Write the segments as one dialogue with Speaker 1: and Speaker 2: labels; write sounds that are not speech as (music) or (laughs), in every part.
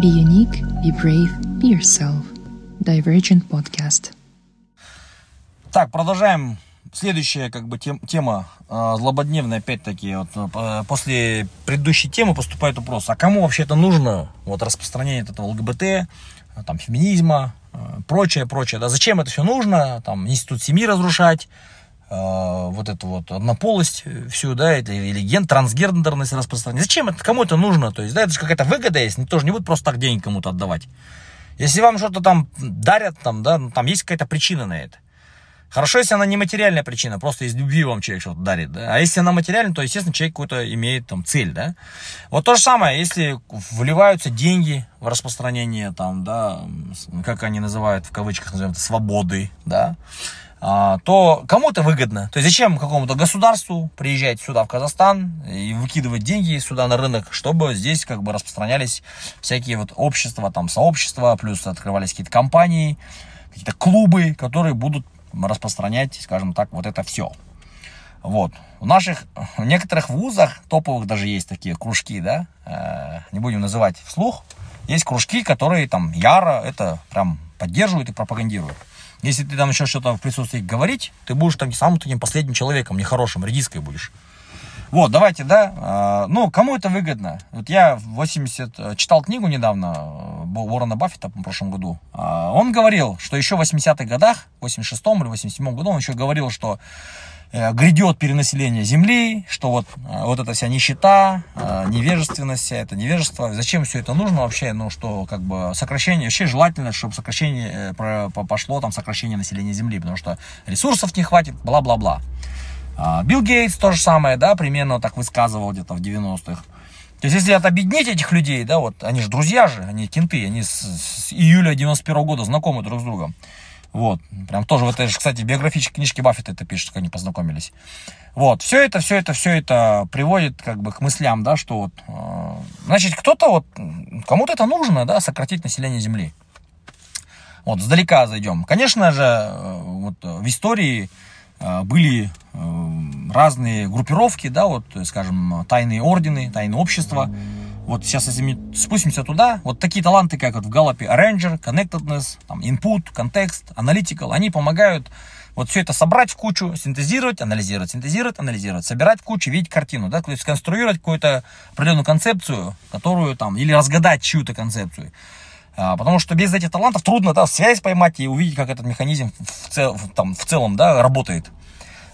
Speaker 1: Be unique, be brave, be yourself. Divergent Podcast.
Speaker 2: Так, продолжаем. Следующая как бы тем, тема э, злободневная, опять-таки, вот, э, после предыдущей темы поступает вопрос, а кому вообще это нужно, вот распространение этого ЛГБТ, там, феминизма, э, прочее, прочее, да, зачем это все нужно, там, институт семьи разрушать, вот эту вот однополость всю, да, или, или ген, трансгендерность распространять, зачем это, кому это нужно, то есть, да, это же какая-то выгода есть, никто же не будет просто так денег кому-то отдавать. Если вам что-то там дарят, там, да, ну, там есть какая-то причина на это. Хорошо, если она не материальная причина, просто из любви вам человек что-то дарит, да. А если она материальная, то, естественно, человек какую-то имеет там цель, да. Вот то же самое, если вливаются деньги в распространение там, да, как они называют, в кавычках называют, свободы, да, то кому это выгодно. То есть зачем какому-то государству приезжать сюда, в Казахстан, и выкидывать деньги сюда на рынок, чтобы здесь как бы распространялись всякие вот общества, там сообщества, плюс открывались какие-то компании, какие-то клубы, которые будут распространять, скажем так, вот это все. Вот. В наших, в некоторых вузах, топовых даже есть такие кружки, да, э, не будем называть вслух, есть кружки, которые там яро это прям поддерживают и пропагандируют. Если ты там еще что-то в присутствии говорить, ты будешь там самым таким последним человеком, нехорошим, редиской будешь. Вот, давайте, да, э, ну, кому это выгодно? Вот я 80, э, читал книгу недавно э, Уоррена Баффета в прошлом году. Он говорил, что еще в 80-х годах, в 86-м или 87-м году, он еще говорил, что грядет перенаселение Земли, что вот, вот эта вся нищета, невежественность, вся это невежество. Зачем все это нужно вообще? Ну, что как бы сокращение, вообще желательно, чтобы сокращение пошло, там, сокращение населения Земли, потому что ресурсов не хватит, бла-бла-бла. А, Билл Гейтс то же самое, да, примерно так высказывал где-то в 90-х. То есть, если объединить этих людей, да, вот, они же друзья же, они кенты, они с, с июля 91 -го года знакомы друг с другом. Вот, прям тоже в этой же, кстати, биографической книжке Баффета это пишет, как они познакомились. Вот, все это, все это, все это приводит как бы к мыслям, да, что вот, э, значит, кто-то вот, кому-то это нужно, да, сократить население Земли. Вот, сдалека зайдем. Конечно же, э, вот в истории э, были разные группировки, да, вот, скажем, тайные ордены, тайные общества. Вот сейчас, если мы спустимся туда, вот такие таланты, как вот в Галлопе Arranger, Connectedness, там, Input, Context, Analytical, они помогают вот все это собрать в кучу, синтезировать, анализировать, синтезировать, анализировать, собирать в кучу, видеть картину, да, то есть сконструировать какую-то определенную концепцию, которую там, или разгадать чью-то концепцию. А, потому что без этих талантов трудно, да, связь поймать и увидеть, как этот механизм в, цел, там, в целом, да, работает.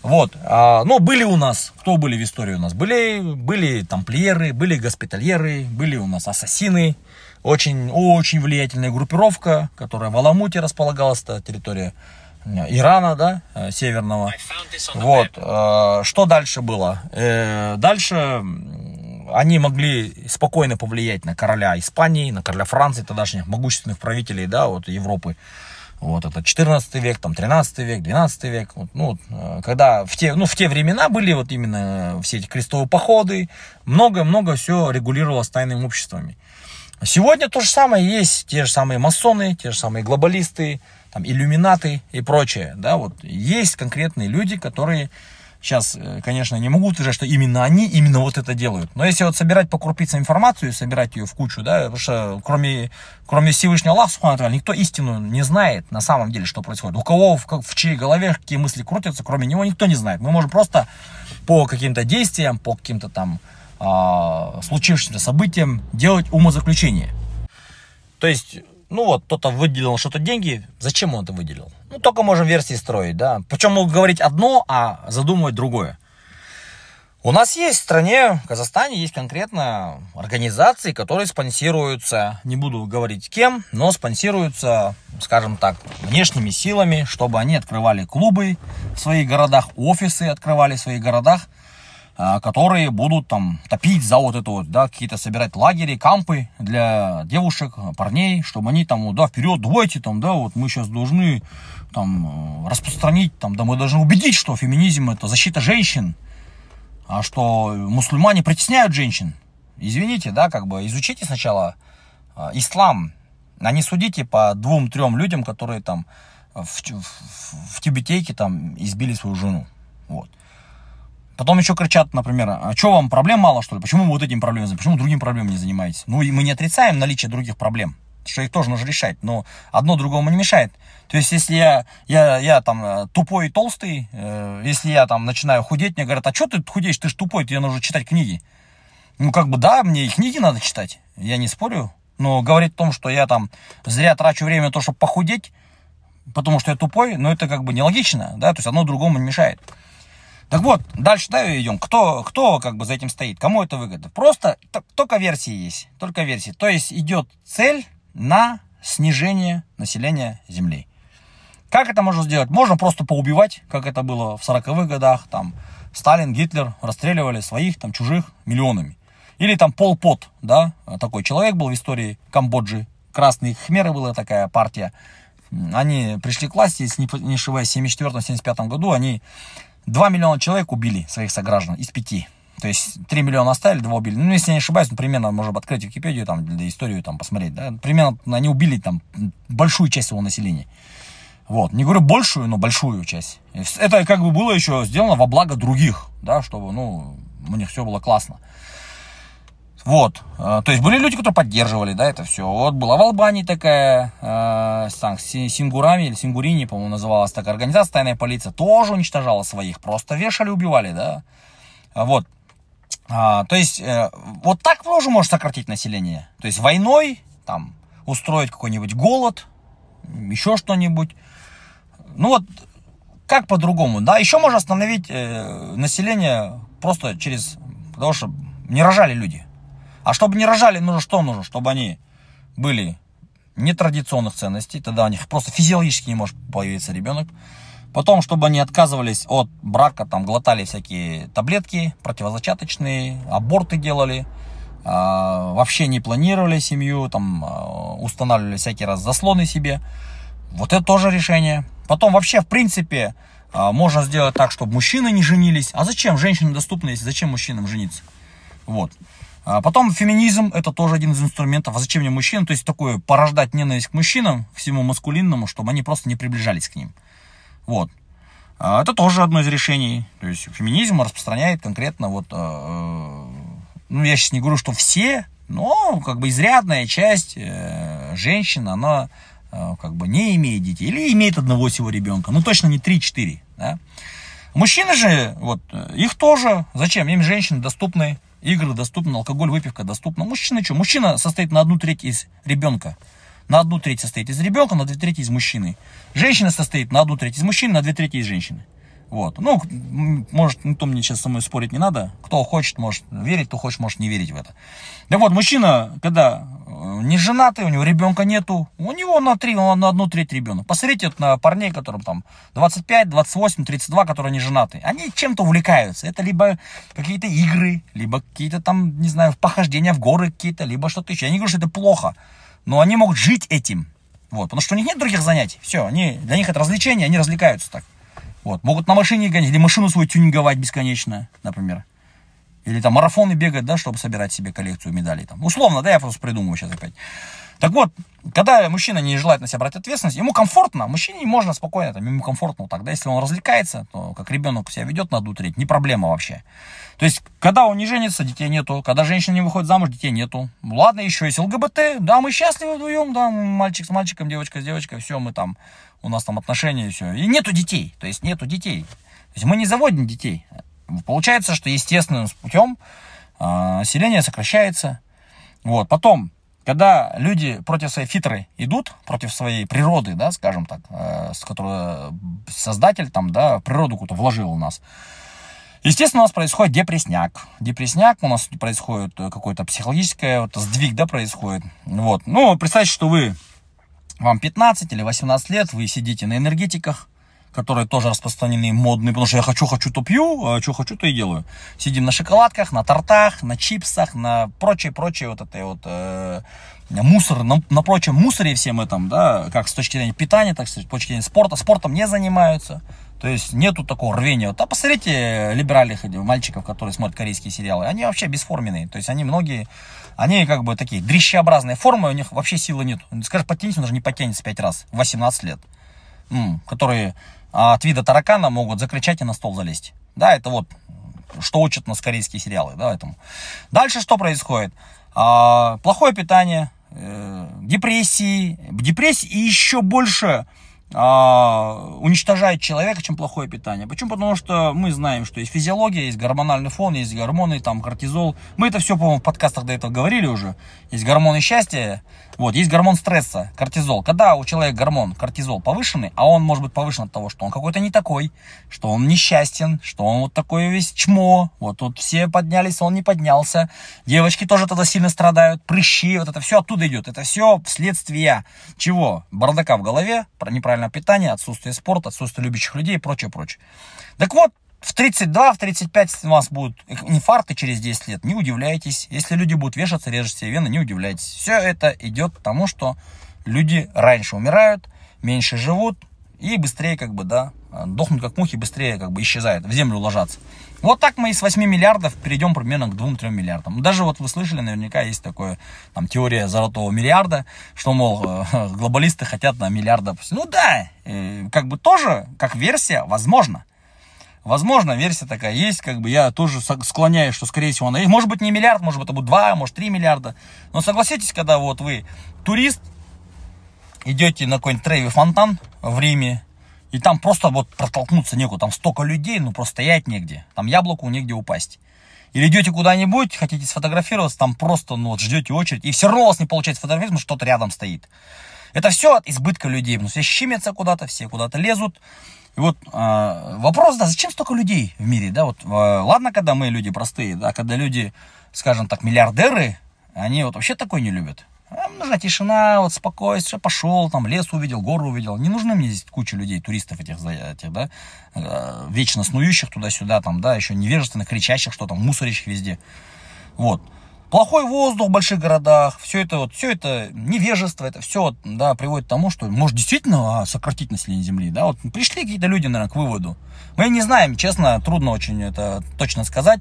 Speaker 2: Вот, а, но были у нас, кто были в истории у нас? Были, были тамплиеры, были госпитальеры, были у нас ассасины, очень, очень влиятельная группировка, которая в Аламуте располагалась, это территория э, Ирана, да, э, северного. Вот, а, что дальше было? Э, дальше они могли спокойно повлиять на короля Испании, на короля Франции, тогдашних могущественных правителей, да, вот Европы. Вот это 14 век, там 13 век, 12 век. Вот, ну, э, когда в те, ну, в те времена были вот именно все эти крестовые походы, много-много все регулировалось тайными обществами. Сегодня то же самое есть, те же самые масоны, те же самые глобалисты, там, иллюминаты и прочее, да, вот есть конкретные люди, которые Сейчас, э, конечно, не могу утверждать, что именно они именно вот это делают. Но если вот собирать по крупицам информацию, собирать ее в кучу, да, потому что кроме, кроме Всевышнего Аллаха, никто истину не знает на самом деле, что происходит. У кого, в, в чьей голове какие мысли крутятся, кроме него никто не знает. Мы можем просто по каким-то действиям, по каким-то там э, случившимся событиям делать умозаключение. То есть ну вот, кто-то выделил что-то деньги, зачем он это выделил? Ну, только можем версии строить, да. Причем могут говорить одно, а задумывать другое. У нас есть в стране, в Казахстане, есть конкретно организации, которые спонсируются, не буду говорить кем, но спонсируются, скажем так, внешними силами, чтобы они открывали клубы в своих городах, офисы открывали в своих городах, которые будут там топить за вот это вот, да, какие-то собирать лагеря, кампы для девушек, парней, чтобы они там, да, вперед, давайте там, да, вот мы сейчас должны там э, распространить, там, да, мы должны убедить, что феминизм это защита женщин, а что мусульмане притесняют женщин. Извините, да, как бы изучите сначала э, ислам, а не судите по двум-трем людям, которые там в, в, в Тибетейке там избили свою жену. Вот. Потом еще кричат, например, а что вам проблем мало, что ли? Почему вы вот этим проблемами, почему другим проблемами не занимаетесь? Ну, и мы не отрицаем наличие других проблем, что их тоже нужно решать, но одно другому не мешает. То есть, если я, я, я там э, тупой и толстый, э, если я там начинаю худеть, мне говорят, а что ты худеешь, ты же тупой, тебе нужно читать книги. Ну, как бы, да, мне и книги надо читать, я не спорю, но говорить о том, что я там зря трачу время на то, чтобы похудеть, потому что я тупой, ну, это как бы нелогично, да, то есть одно другому не мешает. Так вот, дальше да, идем. Кто, кто как бы за этим стоит? Кому это выгодно? Просто только версии есть. Только версии. То есть идет цель на снижение населения Земли. Как это можно сделать? Можно просто поубивать, как это было в 40-х годах. Там Сталин, Гитлер расстреливали своих, там, чужих миллионами. Или там Пол Пот, да, такой человек был в истории Камбоджи. Красные хмеры была такая партия. Они пришли к власти, если не ошибаюсь, в 1974-1975 году, они 2 миллиона человек убили своих сограждан из 5. То есть 3 миллиона оставили, 2 убили. Ну, если я не ошибаюсь, ну, примерно, можно открыть Википедию, там, для историю там посмотреть, да, примерно они убили там большую часть его населения. Вот, не говорю большую, но большую часть. Это как бы было еще сделано во благо других, да, чтобы, ну, у них все было классно. Вот, э, то есть были люди, которые поддерживали, да, это все. Вот была в Албании такая, э, Сингурами или Сингурини, по-моему, называлась такая организация, тайная полиция, тоже уничтожала своих, просто вешали, убивали, да. Вот, а, то есть, э, вот так тоже может сократить население. То есть войной, там, устроить какой-нибудь голод, еще что-нибудь. Ну вот, как по-другому, да. Еще можно остановить э, население просто через, потому что не рожали люди. А чтобы не рожали, нужно что нужно? Чтобы они были нетрадиционных ценностей, тогда у них просто физиологически не может появиться ребенок. Потом, чтобы они отказывались от брака, там, глотали всякие таблетки противозачаточные, аборты делали, э, вообще не планировали семью, там, э, устанавливали всякие раз заслоны себе. Вот это тоже решение. Потом вообще, в принципе, э, можно сделать так, чтобы мужчины не женились. А зачем женщинам доступны, если зачем мужчинам жениться? Вот. А потом феминизм, это тоже один из инструментов. А зачем мне мужчин? То есть такое порождать ненависть к мужчинам, всему маскулинному, чтобы они просто не приближались к ним. Вот. А это тоже одно из решений. То есть феминизм распространяет конкретно вот, э, э, ну я сейчас не говорю, что все, но как бы изрядная часть э, женщин, она как бы не имеет детей или имеет одного всего ребенка, ну точно не 3-4, да. Мужчины же, вот, их тоже, зачем? Им женщины доступны, игры доступны, алкоголь, выпивка доступна. Мужчина что? Мужчина состоит на одну треть из ребенка. На одну треть состоит из ребенка, на две трети из мужчины. Женщина состоит на одну треть из мужчины, на две трети из женщины. Вот. Ну, может, никто мне сейчас со мной спорить не надо. Кто хочет, может верить, кто хочет, может не верить в это. Да вот, мужчина, когда э, не женатый, у него ребенка нету, у него на, три, на одну треть ребенок. Посмотрите на парней, которым там 25, 28, 32, которые не женаты. Они чем-то увлекаются. Это либо какие-то игры, либо какие-то там, не знаю, похождения в горы какие-то, либо что-то еще. Я не говорю, что это плохо, но они могут жить этим. Вот, потому что у них нет других занятий. Все, они, для них это развлечение, они развлекаются так. Вот. Могут на машине гонять, или машину свою тюнинговать бесконечно, например. Или там марафоны бегать, да, чтобы собирать себе коллекцию медалей. Там. Условно, да, я просто придумываю сейчас опять. Так вот, когда мужчина не желает на себя брать ответственность, ему комфортно, мужчине можно спокойно, там, ему комфортно вот да, если он развлекается, то как ребенок себя ведет на одну треть, не проблема вообще. То есть, когда он не женится, детей нету, когда женщина не выходит замуж, детей нету. Ладно, еще есть ЛГБТ, да, мы счастливы вдвоем, да, мальчик с мальчиком, девочка с девочкой, все, мы там у нас там отношения и все. И нету детей, то есть нету детей. То есть мы не заводим детей. Получается, что естественным путем э, население сокращается. Вот. Потом, когда люди против своей фитры идут, против своей природы, да, скажем так, э, с которой создатель там, да, природу какую-то вложил у нас, Естественно, у нас происходит депресняк. Депресняк, у нас происходит какой-то психологическое вот, сдвиг, да, происходит. Вот. Ну, представьте, что вы вам 15 или 18 лет, вы сидите на энергетиках, которые тоже распространены, модные, потому что я хочу, хочу, то пью, а что хочу, то и делаю. Сидим на шоколадках, на тортах, на чипсах, на прочее, прочее вот это вот э, мусор, на, на прочем мусоре всем этом, да, как с точки зрения питания, так с точки зрения спорта, спортом не занимаются. То есть нету такого рвения. Вот, а посмотрите либеральных мальчиков, которые смотрят корейские сериалы. Они вообще бесформенные. То есть они многие, они как бы такие дрищеобразные формы, у них вообще силы нет. Скажешь, потянись, он даже не потянется пять раз. 18 лет. Которые от вида таракана могут закричать и на стол залезть. Да, это вот что учат нас корейские сериалы, да, этому. Дальше что происходит? А, плохое питание, э, депрессии, депрессии и еще больше а, уничтожает человека, чем плохое питание. Почему? Потому что мы знаем, что есть физиология, есть гормональный фон, есть гормоны, там кортизол. Мы это все, по-моему, в подкастах до этого говорили уже. Есть гормоны счастья, вот, есть гормон стресса, кортизол. Когда у человека гормон кортизол повышенный, а он может быть повышен от того, что он какой-то не такой, что он несчастен, что он вот такой весь чмо, вот тут все поднялись, он не поднялся. Девочки тоже тогда сильно страдают, прыщи, вот это все оттуда идет. Это все вследствие чего? Бардака в голове, неправильное питание, отсутствие спорта, отсутствие любящих людей и прочее, прочее. Так вот, в 32, в 35 у вас будут инфаркты через 10 лет, не удивляйтесь. Если люди будут вешаться, режут себе вены, не удивляйтесь. Все это идет к тому, что люди раньше умирают, меньше живут и быстрее как бы, да, дохнут как мухи, быстрее как бы исчезают, в землю ложатся. Вот так мы из 8 миллиардов перейдем примерно к 2-3 миллиардам. Даже вот вы слышали, наверняка есть такое, там, теория золотого миллиарда, что, мол, (laughs) глобалисты хотят на миллиарда. Ну да, э, как бы тоже, как версия, возможно. Возможно, версия такая есть, как бы я тоже склоняюсь, что скорее всего она есть. Может быть не миллиард, может быть это будет 2, может 3 миллиарда. Но согласитесь, когда вот вы турист, идете на какой-нибудь трейви фонтан в Риме, и там просто вот протолкнуться некуда, там столько людей, ну просто стоять негде, там яблоку негде упасть. Или идете куда-нибудь, хотите сфотографироваться, там просто, ну вот ждете очередь, и все равно у вас не получается фотографироваться, потому что что-то рядом стоит. Это все от избытка людей, что все щемятся куда-то, все куда-то лезут. И вот э, вопрос, да, зачем столько людей в мире, да, вот, э, ладно, когда мы люди простые, да, когда люди, скажем так, миллиардеры, они вот вообще такой не любят. Нам нужна тишина, вот спокойствие, пошел, там лес увидел, гору увидел. Не нужны мне здесь куча людей, туристов этих, этих да, э, вечно снующих туда-сюда, там, да, еще невежественных, кричащих, что там, мусорящих везде. Вот. Плохой воздух в больших городах, все это вот, все это невежество, это все да, приводит к тому, что может действительно а, сократить население Земли, да, вот пришли какие-то люди, наверное, к выводу. Мы не знаем, честно, трудно очень это точно сказать,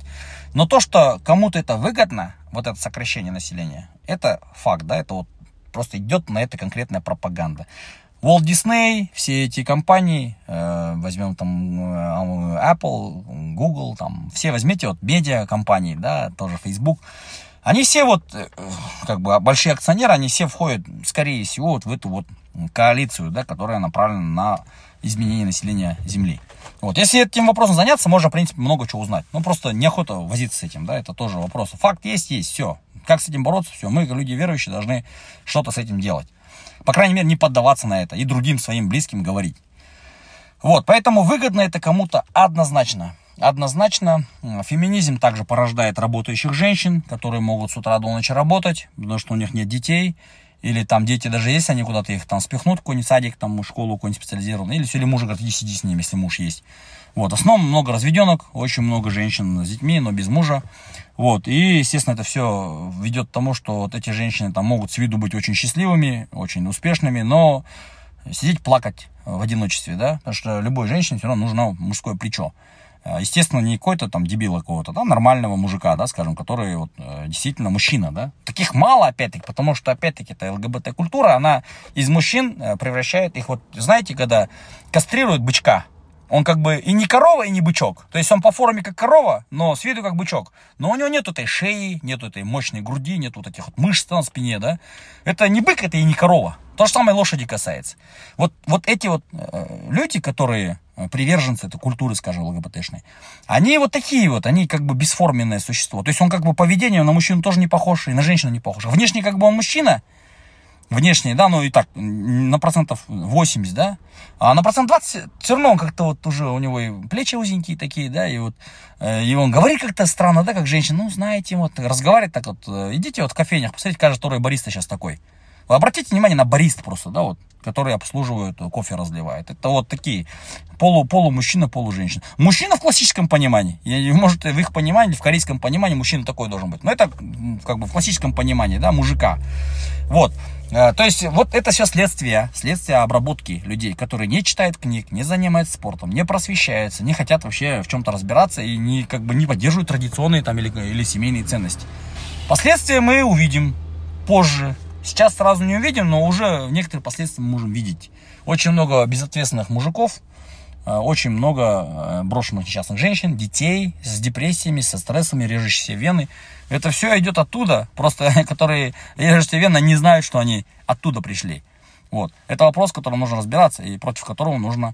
Speaker 2: но то, что кому-то это выгодно, вот это сокращение населения, это факт, да, это вот просто идет на это конкретная пропаганда. Walt Disney, все эти компании, э, возьмем там э, Apple, Google, там, все возьмите, вот медиа компании, да, тоже Facebook, они все вот, э, как бы, большие акционеры, они все входят, скорее всего, вот в эту вот коалицию, да, которая направлена на изменение населения Земли. Вот. Если этим вопросом заняться, можно, в принципе, много чего узнать. Ну, просто неохота возиться с этим, да, это тоже вопрос. Факт есть, есть, все. Как с этим бороться, все. Мы, люди верующие, должны что-то с этим делать. По крайней мере, не поддаваться на это и другим своим близким говорить. Вот, поэтому выгодно это кому-то однозначно. Однозначно, феминизм также порождает работающих женщин, которые могут с утра до ночи работать, потому что у них нет детей, или там дети даже есть, они куда-то их там спихнут, какой-нибудь садик, там школу какой-нибудь специализированный, или, или муж говорит, иди сиди с ним, если муж есть. Вот, в основном много разведенок, очень много женщин с детьми, но без мужа. Вот, и, естественно, это все ведет к тому, что вот эти женщины там могут с виду быть очень счастливыми, очень успешными, но сидеть плакать в одиночестве, да, потому что любой женщине все равно нужно мужское плечо. А, естественно, не какой-то там дебила какого-то, да, нормального мужика, да, скажем, который вот э, действительно мужчина, да. Таких мало, опять-таки, потому что, опять-таки, эта ЛГБТ-культура, она из мужчин э, превращает их, вот, знаете, когда кастрируют бычка, он как бы и не корова, и не бычок. То есть он по форме как корова, но с виду как бычок. Но у него нет этой шеи, нет этой мощной груди, нет вот этих вот мышц на спине, да. Это не бык, это и не корова. То же самое лошади касается. Вот, вот эти вот э, люди, которые приверженцы этой культуры, скажем, ЛГБТшной, они вот такие вот, они как бы бесформенное существо. То есть он как бы поведением на мужчину тоже не похож, и на женщину не похож. Внешне как бы он мужчина, внешне, да, ну и так, на процентов 80, да, а на процент 20 все равно он как-то вот уже, у него и плечи узенькие такие, да, и вот, э, и он говорит как-то странно, да, как женщина, ну, знаете, вот, разговаривает так вот, э, идите вот в кофейнях, посмотрите, кажется, который бариста сейчас такой. Вы обратите внимание на барист просто, да, вот, которые обслуживают, кофе разливают. Это вот такие полу, полу мужчина. Мужчина в классическом понимании. Может, в их понимании, в корейском понимании мужчина такой должен быть. Но это как бы в классическом понимании, да, мужика. Вот. Э, то есть, вот это все следствие, следствие обработки людей, которые не читают книг, не занимаются спортом, не просвещаются, не хотят вообще в чем-то разбираться и не, как бы не поддерживают традиционные там или, или семейные ценности. Последствия мы увидим позже, Сейчас сразу не увидим, но уже некоторые последствия мы можем видеть. Очень много безответственных мужиков, э, очень много э, брошенных несчастных женщин, детей с депрессиями, со стрессами, режущиеся вены. Это все идет оттуда, просто (laughs) которые режущиеся вены не знают, что они оттуда пришли. Вот. Это вопрос, которым нужно разбираться и против которого нужно